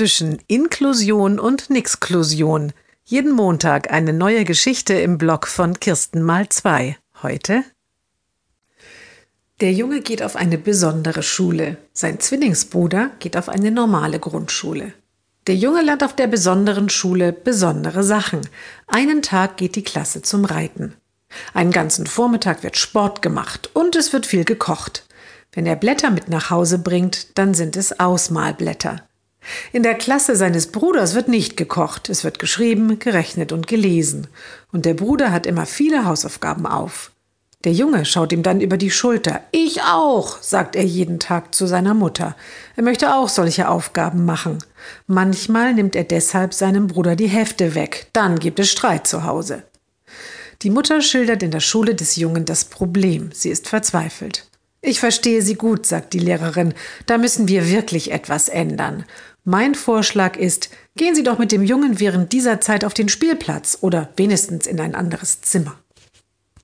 zwischen Inklusion und Nixklusion. Jeden Montag eine neue Geschichte im Blog von Kirsten mal zwei. Heute der Junge geht auf eine besondere Schule. Sein Zwillingsbruder geht auf eine normale Grundschule. Der Junge lernt auf der besonderen Schule besondere Sachen. Einen Tag geht die Klasse zum Reiten. Einen ganzen Vormittag wird Sport gemacht und es wird viel gekocht. Wenn er Blätter mit nach Hause bringt, dann sind es Ausmalblätter. In der Klasse seines Bruders wird nicht gekocht, es wird geschrieben, gerechnet und gelesen. Und der Bruder hat immer viele Hausaufgaben auf. Der Junge schaut ihm dann über die Schulter. Ich auch, sagt er jeden Tag zu seiner Mutter. Er möchte auch solche Aufgaben machen. Manchmal nimmt er deshalb seinem Bruder die Hefte weg. Dann gibt es Streit zu Hause. Die Mutter schildert in der Schule des Jungen das Problem. Sie ist verzweifelt. Ich verstehe Sie gut, sagt die Lehrerin. Da müssen wir wirklich etwas ändern. Mein Vorschlag ist, gehen Sie doch mit dem Jungen während dieser Zeit auf den Spielplatz oder wenigstens in ein anderes Zimmer.